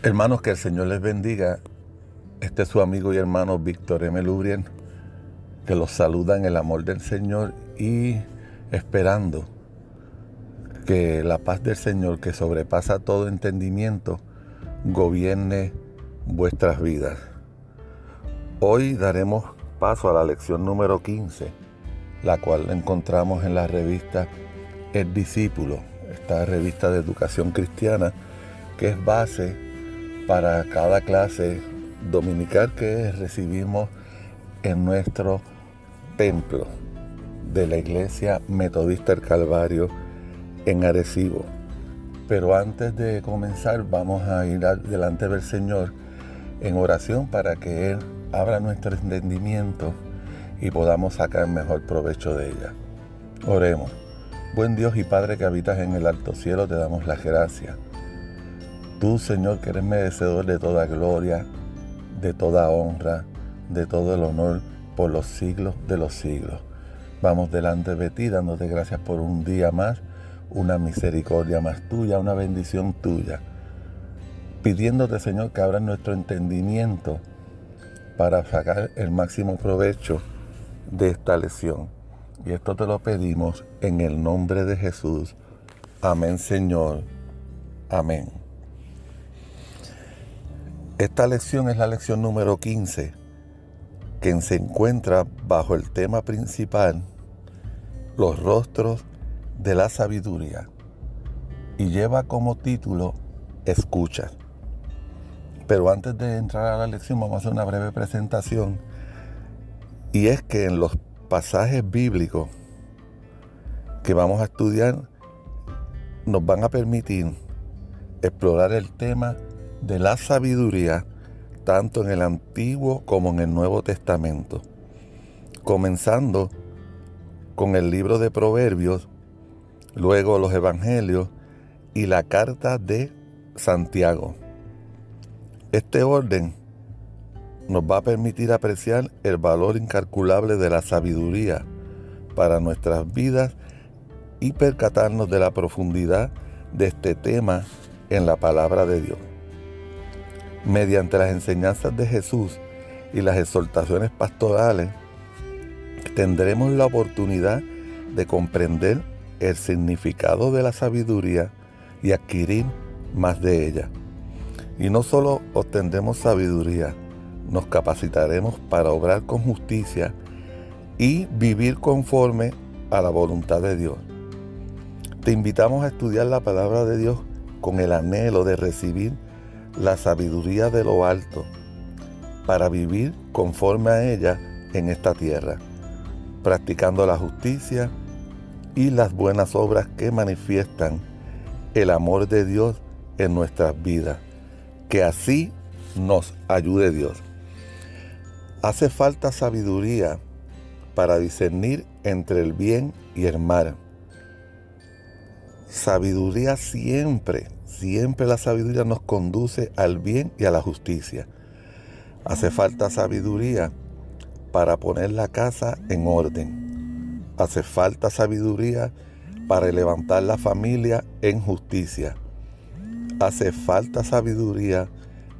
Hermanos, que el Señor les bendiga. Este es su amigo y hermano Víctor M. Lubrien, que los saluda en el amor del Señor y esperando que la paz del Señor, que sobrepasa todo entendimiento, gobierne vuestras vidas. Hoy daremos paso a la lección número 15, la cual encontramos en la revista El Discípulo, esta revista de educación cristiana que es base para cada clase dominical que recibimos en nuestro templo de la iglesia metodista del Calvario en Arecibo. Pero antes de comenzar vamos a ir delante del Señor en oración para que Él abra nuestro entendimiento y podamos sacar mejor provecho de ella. Oremos. Buen Dios y Padre que habitas en el alto cielo, te damos las gracias Tú, Señor, que eres merecedor de toda gloria, de toda honra, de todo el honor por los siglos de los siglos. Vamos delante de ti dándote gracias por un día más, una misericordia más tuya, una bendición tuya. Pidiéndote, Señor, que abra nuestro entendimiento para sacar el máximo provecho de esta lección. Y esto te lo pedimos en el nombre de Jesús. Amén, Señor. Amén. Esta lección es la lección número 15, que se encuentra bajo el tema principal, los rostros de la sabiduría, y lleva como título Escucha. Pero antes de entrar a la lección vamos a hacer una breve presentación, y es que en los pasajes bíblicos que vamos a estudiar nos van a permitir explorar el tema de la sabiduría tanto en el Antiguo como en el Nuevo Testamento, comenzando con el libro de Proverbios, luego los Evangelios y la carta de Santiago. Este orden nos va a permitir apreciar el valor incalculable de la sabiduría para nuestras vidas y percatarnos de la profundidad de este tema en la palabra de Dios mediante las enseñanzas de Jesús y las exhortaciones pastorales, tendremos la oportunidad de comprender el significado de la sabiduría y adquirir más de ella. Y no solo obtendremos sabiduría, nos capacitaremos para obrar con justicia y vivir conforme a la voluntad de Dios. Te invitamos a estudiar la palabra de Dios con el anhelo de recibir la sabiduría de lo alto para vivir conforme a ella en esta tierra, practicando la justicia y las buenas obras que manifiestan el amor de Dios en nuestras vidas. Que así nos ayude Dios. Hace falta sabiduría para discernir entre el bien y el mal. Sabiduría siempre Siempre la sabiduría nos conduce al bien y a la justicia. Hace falta sabiduría para poner la casa en orden. Hace falta sabiduría para levantar la familia en justicia. Hace falta sabiduría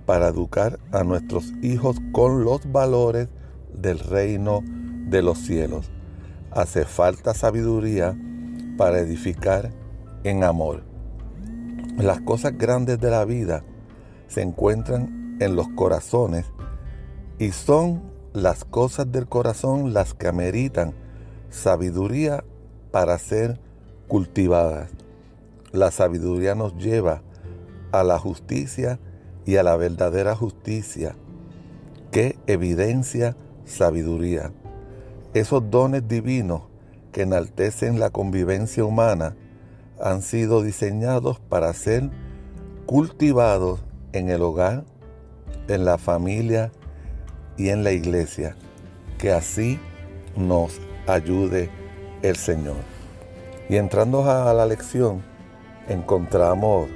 para educar a nuestros hijos con los valores del reino de los cielos. Hace falta sabiduría para edificar en amor. Las cosas grandes de la vida se encuentran en los corazones y son las cosas del corazón las que ameritan sabiduría para ser cultivadas. La sabiduría nos lleva a la justicia y a la verdadera justicia que evidencia sabiduría. Esos dones divinos que enaltecen la convivencia humana han sido diseñados para ser cultivados en el hogar, en la familia y en la iglesia. Que así nos ayude el Señor. Y entrando a la lección, encontramos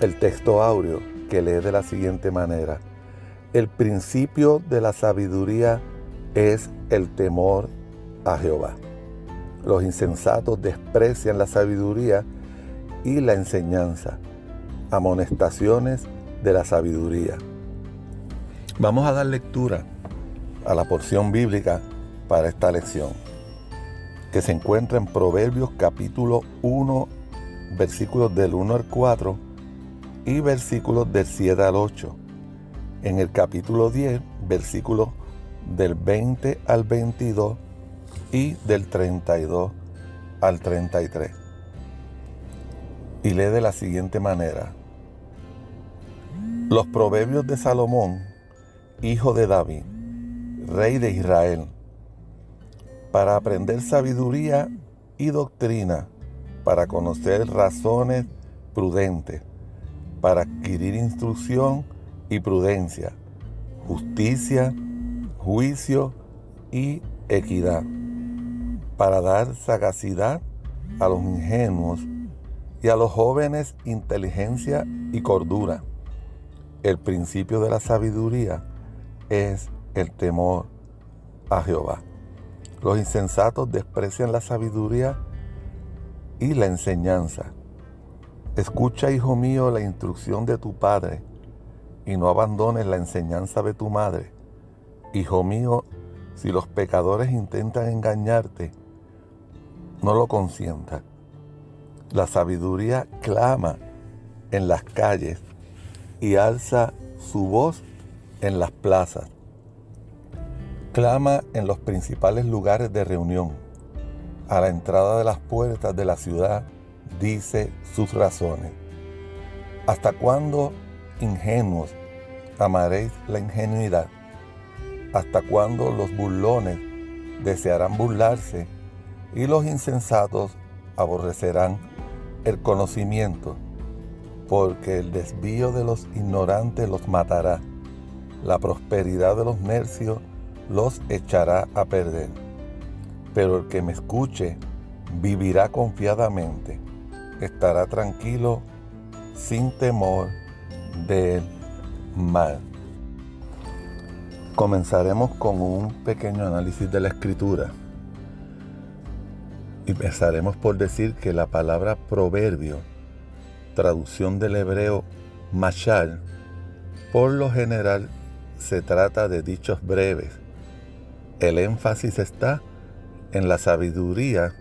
el texto áureo que lee de la siguiente manera. El principio de la sabiduría es el temor a Jehová. Los insensatos desprecian la sabiduría y la enseñanza. Amonestaciones de la sabiduría. Vamos a dar lectura a la porción bíblica para esta lección, que se encuentra en Proverbios capítulo 1, versículos del 1 al 4 y versículos del 7 al 8. En el capítulo 10, versículos del 20 al 22 y del 32 al 33. Y lee de la siguiente manera. Los proverbios de Salomón, hijo de David, rey de Israel, para aprender sabiduría y doctrina, para conocer razones prudentes, para adquirir instrucción y prudencia, justicia, juicio y equidad, para dar sagacidad a los ingenuos y a los jóvenes inteligencia y cordura. El principio de la sabiduría es el temor a Jehová. Los insensatos desprecian la sabiduría y la enseñanza. Escucha, hijo mío, la instrucción de tu padre y no abandones la enseñanza de tu madre. Hijo mío, si los pecadores intentan engañarte, no lo consientas. La sabiduría clama en las calles y alza su voz en las plazas clama en los principales lugares de reunión. A la entrada de las puertas de la ciudad dice sus razones. ¿Hasta cuándo, ingenuos, amaréis la ingenuidad? ¿Hasta cuándo los burlones desearán burlarse y los insensatos aborrecerán el conocimiento? Porque el desvío de los ignorantes los matará, la prosperidad de los necios los echará a perder. Pero el que me escuche vivirá confiadamente, estará tranquilo sin temor del mal. Comenzaremos con un pequeño análisis de la escritura. Y empezaremos por decir que la palabra proverbio, traducción del hebreo mashal, por lo general se trata de dichos breves el énfasis está en la sabiduría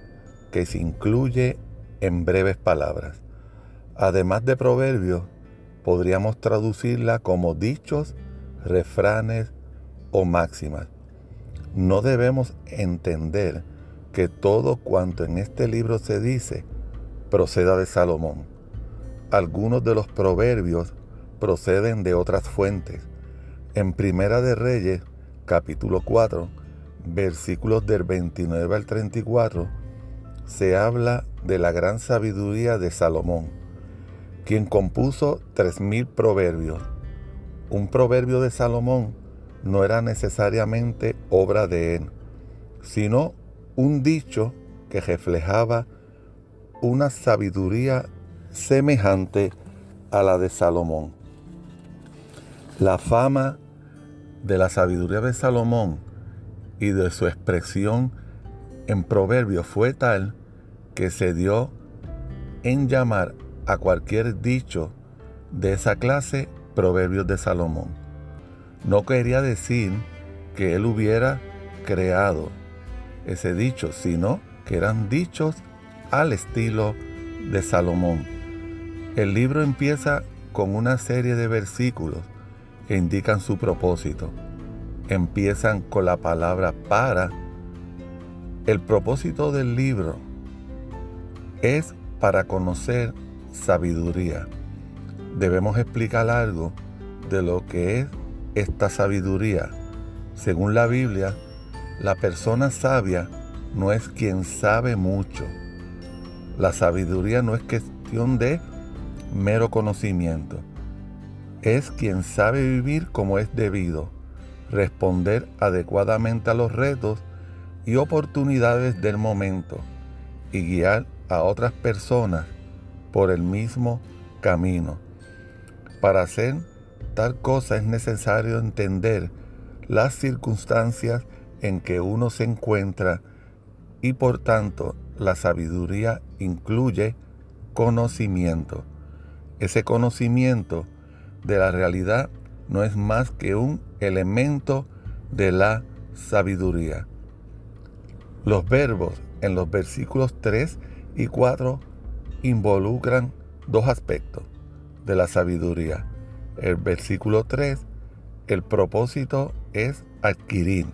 que se incluye en breves palabras. Además de proverbios, podríamos traducirla como dichos, refranes o máximas. No debemos entender que todo cuanto en este libro se dice proceda de Salomón. Algunos de los proverbios proceden de otras fuentes. En Primera de Reyes, capítulo 4, versículos del 29 al 34, se habla de la gran sabiduría de Salomón, quien compuso tres mil proverbios. Un proverbio de Salomón no era necesariamente obra de él, sino un dicho que reflejaba una sabiduría semejante a la de Salomón. La fama de la sabiduría de Salomón y de su expresión en proverbio fue tal que se dio en llamar a cualquier dicho de esa clase proverbios de Salomón. No quería decir que él hubiera creado ese dicho, sino que eran dichos al estilo de Salomón. El libro empieza con una serie de versículos que indican su propósito empiezan con la palabra para. El propósito del libro es para conocer sabiduría. Debemos explicar algo de lo que es esta sabiduría. Según la Biblia, la persona sabia no es quien sabe mucho. La sabiduría no es cuestión de mero conocimiento. Es quien sabe vivir como es debido responder adecuadamente a los retos y oportunidades del momento y guiar a otras personas por el mismo camino. Para hacer tal cosa es necesario entender las circunstancias en que uno se encuentra y por tanto la sabiduría incluye conocimiento. Ese conocimiento de la realidad no es más que un elemento de la sabiduría. Los verbos en los versículos 3 y 4 involucran dos aspectos de la sabiduría. El versículo 3, el propósito es adquirir,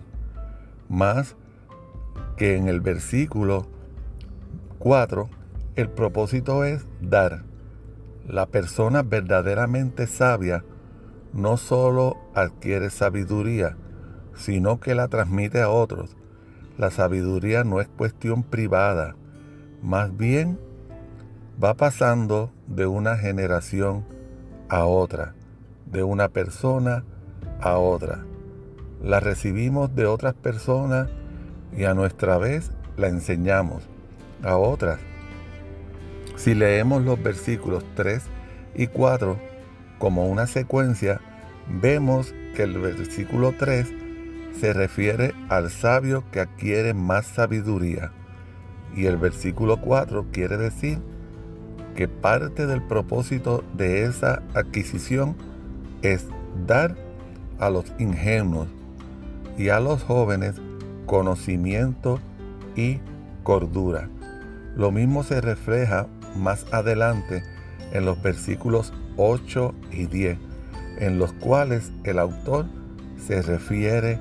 más que en el versículo 4, el propósito es dar. La persona verdaderamente sabia no solo adquiere sabiduría, sino que la transmite a otros. La sabiduría no es cuestión privada, más bien va pasando de una generación a otra, de una persona a otra. La recibimos de otras personas y a nuestra vez la enseñamos a otras. Si leemos los versículos 3 y 4 como una secuencia, vemos que el versículo 3 se refiere al sabio que adquiere más sabiduría y el versículo 4 quiere decir que parte del propósito de esa adquisición es dar a los ingenuos y a los jóvenes conocimiento y cordura. Lo mismo se refleja más adelante en los versículos 8 y 10, en los cuales el autor se refiere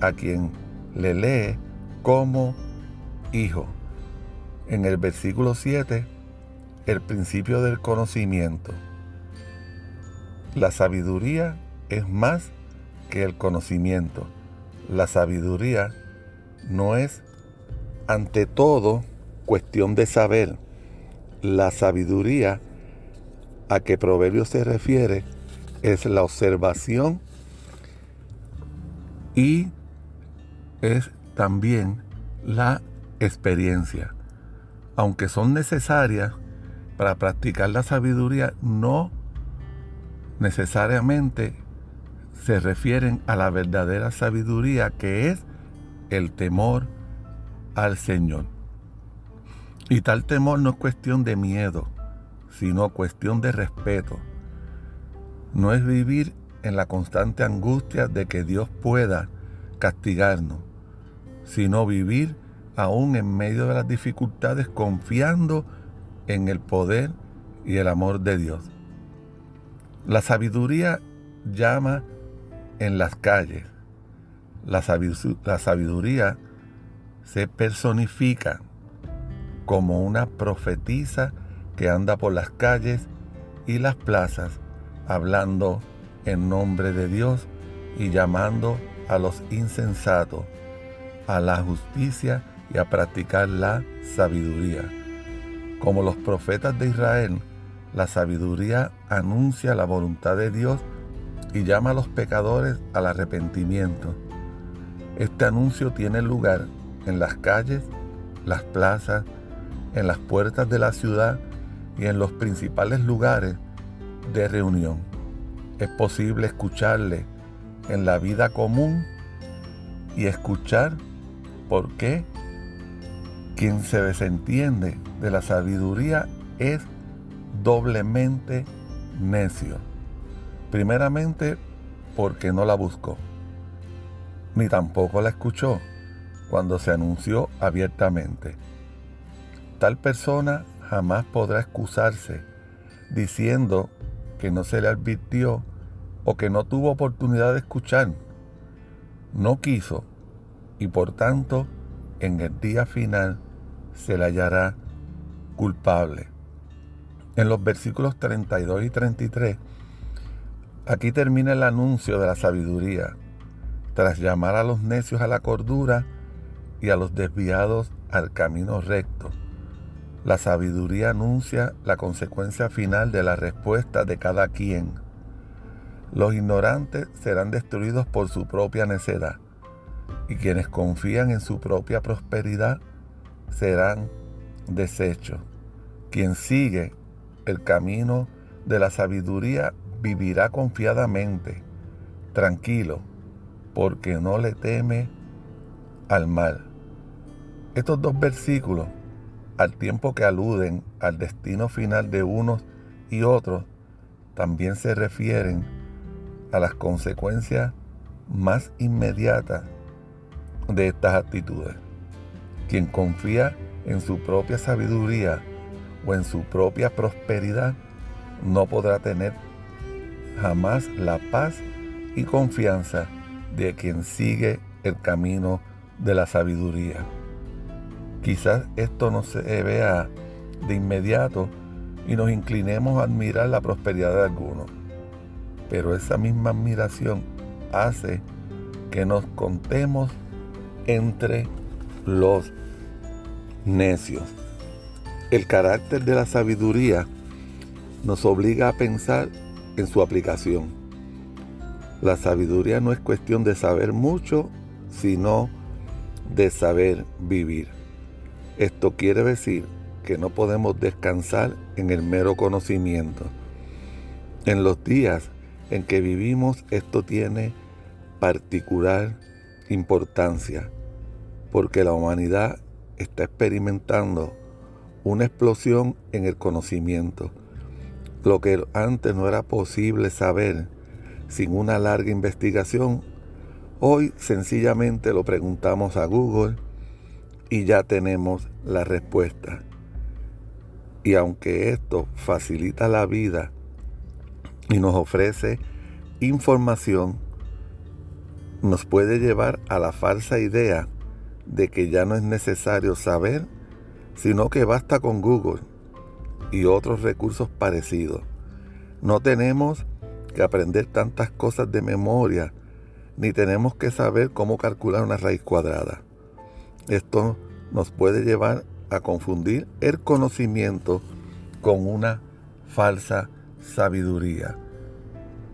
a quien le lee como hijo. En el versículo 7, el principio del conocimiento. La sabiduría es más que el conocimiento. La sabiduría no es ante todo cuestión de saber. La sabiduría a que Proverbio se refiere es la observación y es también la experiencia. Aunque son necesarias para practicar la sabiduría, no necesariamente se refieren a la verdadera sabiduría que es el temor al Señor. Y tal temor no es cuestión de miedo, sino cuestión de respeto. No es vivir en la constante angustia de que Dios pueda castigarnos, sino vivir aún en medio de las dificultades confiando en el poder y el amor de Dios. La sabiduría llama en las calles. La, sabiduría se personifica como una profetisa que anda por las calles y las plazas hablando en nombre de Dios y llamando a los insensatos a la justicia y a practicar la sabiduría. Como los profetas de Israel, la sabiduría anuncia la voluntad de Dios y llama a los pecadores al arrepentimiento. Este anuncio tiene lugar en las calles, las plazas, en las puertas de la ciudad y en los principales lugares de reunión. Es posible escucharle en la vida común y escuchar por qué quien se desentiende de la sabiduría es doblemente necio. Primeramente porque no la buscó, ni tampoco la escuchó cuando se anunció abiertamente. Tal persona jamás podrá excusarse diciendo que no se le advirtió o que no tuvo oportunidad de escuchar. No quiso y por tanto en el día final se le hallará culpable. En los versículos 32 y 33, aquí termina el anuncio de la sabiduría. Tras llamar a los necios a la cordura y a los desviados al camino recto, la sabiduría anuncia la consecuencia final de la respuesta de cada quien. Los ignorantes serán destruidos por su propia necedad y quienes confían en su propia prosperidad serán deshechos. Quien sigue el camino de la sabiduría vivirá confiadamente, tranquilo, porque no le teme al mal. Estos dos versículos al tiempo que aluden al destino final de unos y otros, también se refieren a las consecuencias más inmediatas de estas actitudes. Quien confía en su propia sabiduría o en su propia prosperidad no podrá tener jamás la paz y confianza de quien sigue el camino de la sabiduría. Quizás esto no se vea de inmediato y nos inclinemos a admirar la prosperidad de algunos, pero esa misma admiración hace que nos contemos entre los necios. El carácter de la sabiduría nos obliga a pensar en su aplicación. La sabiduría no es cuestión de saber mucho, sino de saber vivir. Esto quiere decir que no podemos descansar en el mero conocimiento. En los días en que vivimos esto tiene particular importancia, porque la humanidad está experimentando una explosión en el conocimiento. Lo que antes no era posible saber sin una larga investigación, hoy sencillamente lo preguntamos a Google y ya tenemos la respuesta. Y aunque esto facilita la vida y nos ofrece información, nos puede llevar a la falsa idea de que ya no es necesario saber, sino que basta con Google y otros recursos parecidos. No tenemos que aprender tantas cosas de memoria, ni tenemos que saber cómo calcular una raíz cuadrada. Esto nos puede llevar a confundir el conocimiento con una falsa sabiduría.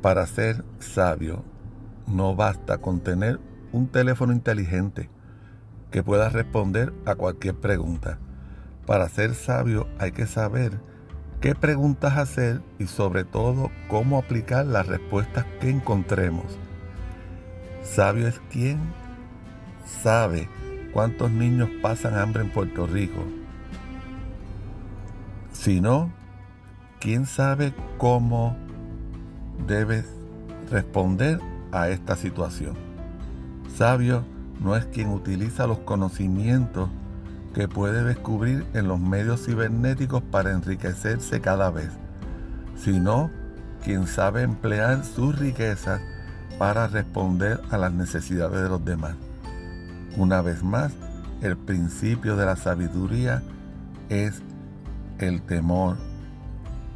Para ser sabio no basta con tener un teléfono inteligente que pueda responder a cualquier pregunta. Para ser sabio hay que saber qué preguntas hacer y sobre todo cómo aplicar las respuestas que encontremos. Sabio es quien sabe cuántos niños pasan hambre en Puerto Rico. Si no, ¿quién sabe cómo debes responder a esta situación? Sabio no es quien utiliza los conocimientos que puede descubrir en los medios cibernéticos para enriquecerse cada vez, sino quien sabe emplear sus riquezas para responder a las necesidades de los demás. Una vez más, el principio de la sabiduría es el temor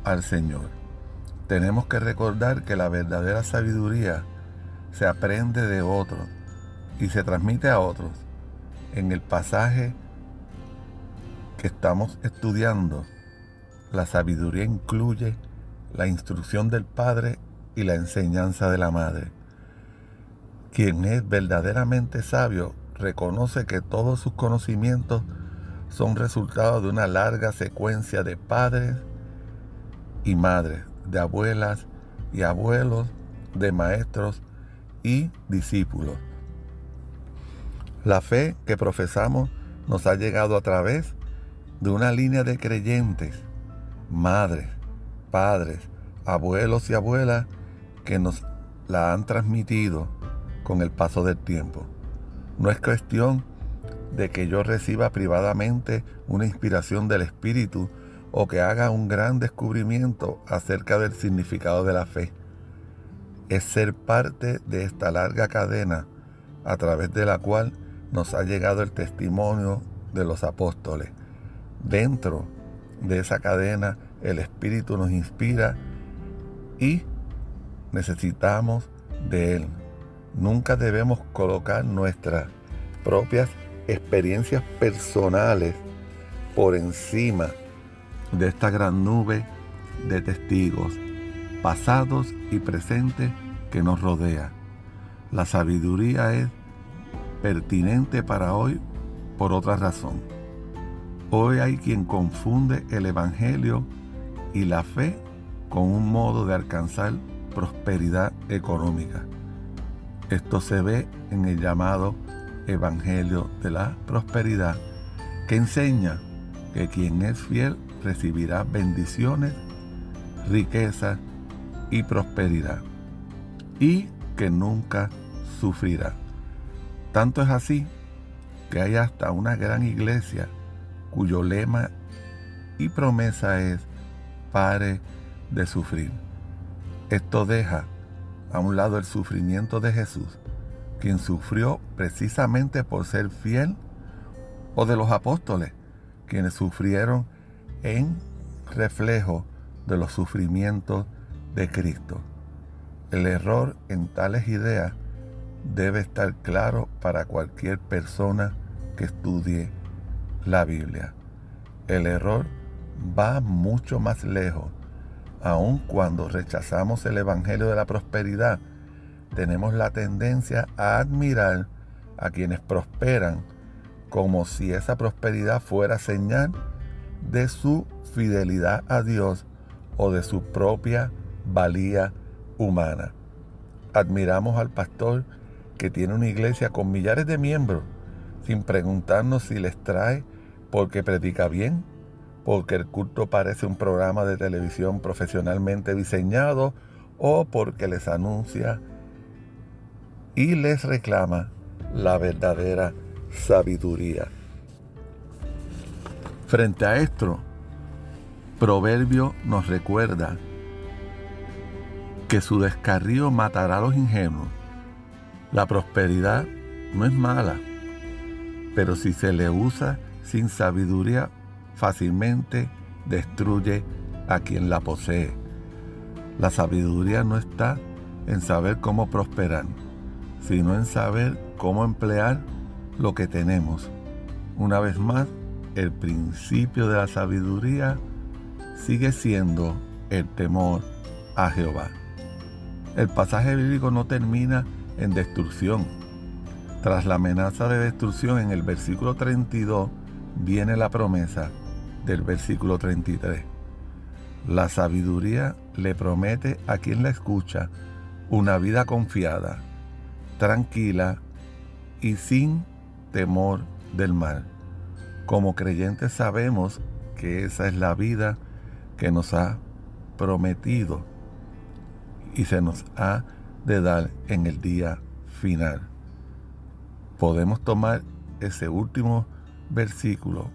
al Señor. Tenemos que recordar que la verdadera sabiduría se aprende de otros y se transmite a otros. En el pasaje que estamos estudiando, la sabiduría incluye la instrucción del Padre y la enseñanza de la Madre. Quien es verdaderamente sabio reconoce que todos sus conocimientos son resultado de una larga secuencia de padres y madres, de abuelas y abuelos, de maestros y discípulos. La fe que profesamos nos ha llegado a través de una línea de creyentes, madres, padres, abuelos y abuelas que nos la han transmitido con el paso del tiempo. No es cuestión de que yo reciba privadamente una inspiración del Espíritu o que haga un gran descubrimiento acerca del significado de la fe. Es ser parte de esta larga cadena a través de la cual nos ha llegado el testimonio de los apóstoles. Dentro de esa cadena el Espíritu nos inspira y necesitamos de Él. Nunca debemos colocar nuestras propias experiencias personales por encima de esta gran nube de testigos, pasados y presentes que nos rodea. La sabiduría es pertinente para hoy por otra razón. Hoy hay quien confunde el Evangelio y la fe con un modo de alcanzar prosperidad económica. Esto se ve en el llamado Evangelio de la Prosperidad, que enseña que quien es fiel recibirá bendiciones, riquezas y prosperidad, y que nunca sufrirá. Tanto es así que hay hasta una gran iglesia cuyo lema y promesa es pare de sufrir. Esto deja a un lado el sufrimiento de Jesús, quien sufrió precisamente por ser fiel, o de los apóstoles, quienes sufrieron en reflejo de los sufrimientos de Cristo. El error en tales ideas debe estar claro para cualquier persona que estudie la Biblia. El error va mucho más lejos. Aun cuando rechazamos el Evangelio de la Prosperidad, tenemos la tendencia a admirar a quienes prosperan como si esa prosperidad fuera señal de su fidelidad a Dios o de su propia valía humana. Admiramos al pastor que tiene una iglesia con millares de miembros sin preguntarnos si les trae porque predica bien, porque el culto parece un programa de televisión profesionalmente diseñado o porque les anuncia y les reclama la verdadera sabiduría. Frente a esto, Proverbio nos recuerda que su descarrío matará a los ingenuos. La prosperidad no es mala, pero si se le usa sin sabiduría, fácilmente destruye a quien la posee. La sabiduría no está en saber cómo prosperar, sino en saber cómo emplear lo que tenemos. Una vez más, el principio de la sabiduría sigue siendo el temor a Jehová. El pasaje bíblico no termina en destrucción. Tras la amenaza de destrucción en el versículo 32 viene la promesa del versículo 33. La sabiduría le promete a quien la escucha una vida confiada, tranquila y sin temor del mal. Como creyentes sabemos que esa es la vida que nos ha prometido y se nos ha de dar en el día final. Podemos tomar ese último versículo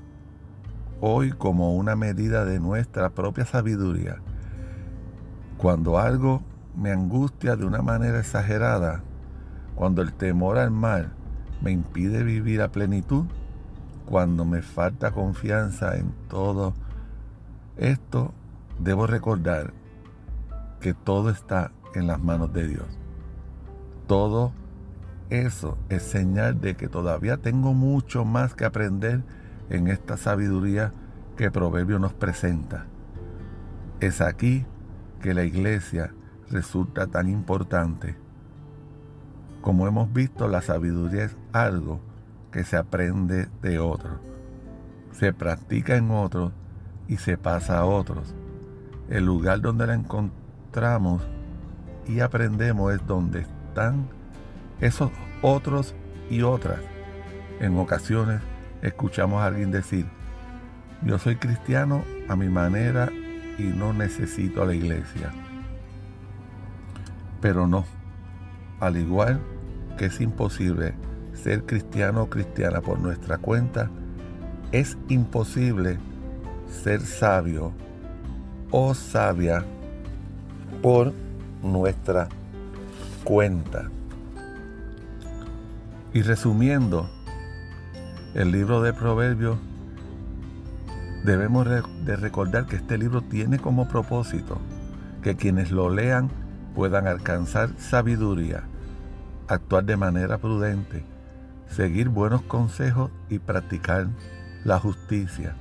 hoy como una medida de nuestra propia sabiduría. Cuando algo me angustia de una manera exagerada, cuando el temor al mal me impide vivir a plenitud, cuando me falta confianza en todo esto, debo recordar que todo está en las manos de Dios. Todo eso es señal de que todavía tengo mucho más que aprender en esta sabiduría que Proverbio nos presenta. Es aquí que la iglesia resulta tan importante. Como hemos visto, la sabiduría es algo que se aprende de otros, se practica en otros y se pasa a otros. El lugar donde la encontramos y aprendemos es donde están esos otros y otras. En ocasiones escuchamos a alguien decir, yo soy cristiano a mi manera y no necesito a la iglesia. Pero no, al igual que es imposible ser cristiano o cristiana por nuestra cuenta, es imposible ser sabio o sabia por nuestra cuenta. Y resumiendo, el libro de Proverbios, debemos de recordar que este libro tiene como propósito que quienes lo lean puedan alcanzar sabiduría, actuar de manera prudente, seguir buenos consejos y practicar la justicia,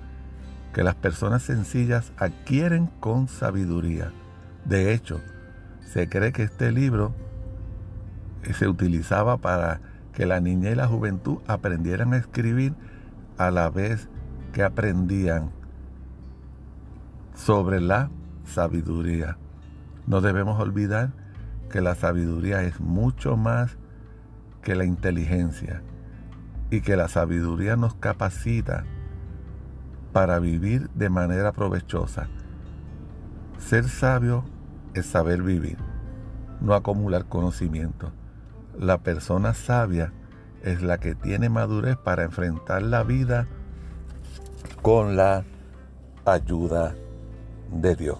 que las personas sencillas adquieren con sabiduría. De hecho, se cree que este libro se utilizaba para que la niña y la juventud aprendieran a escribir a la vez que aprendían sobre la sabiduría. No debemos olvidar que la sabiduría es mucho más que la inteligencia y que la sabiduría nos capacita para vivir de manera provechosa. Ser sabio es saber vivir, no acumular conocimiento. La persona sabia es la que tiene madurez para enfrentar la vida con la ayuda de Dios.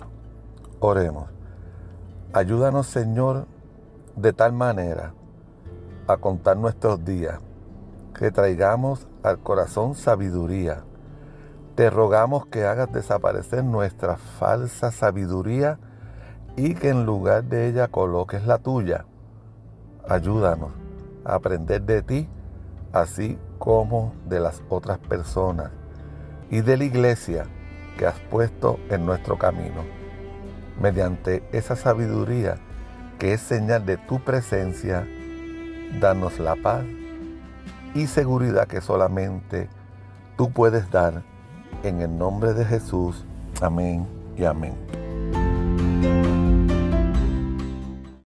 Oremos. Ayúdanos, Señor, de tal manera a contar nuestros días, que traigamos al corazón sabiduría. Te rogamos que hagas desaparecer nuestra falsa sabiduría y que en lugar de ella coloques la tuya. Ayúdanos a aprender de ti, así como de las otras personas y de la iglesia que has puesto en nuestro camino. Mediante esa sabiduría que es señal de tu presencia, danos la paz y seguridad que solamente tú puedes dar. En el nombre de Jesús. Amén y amén.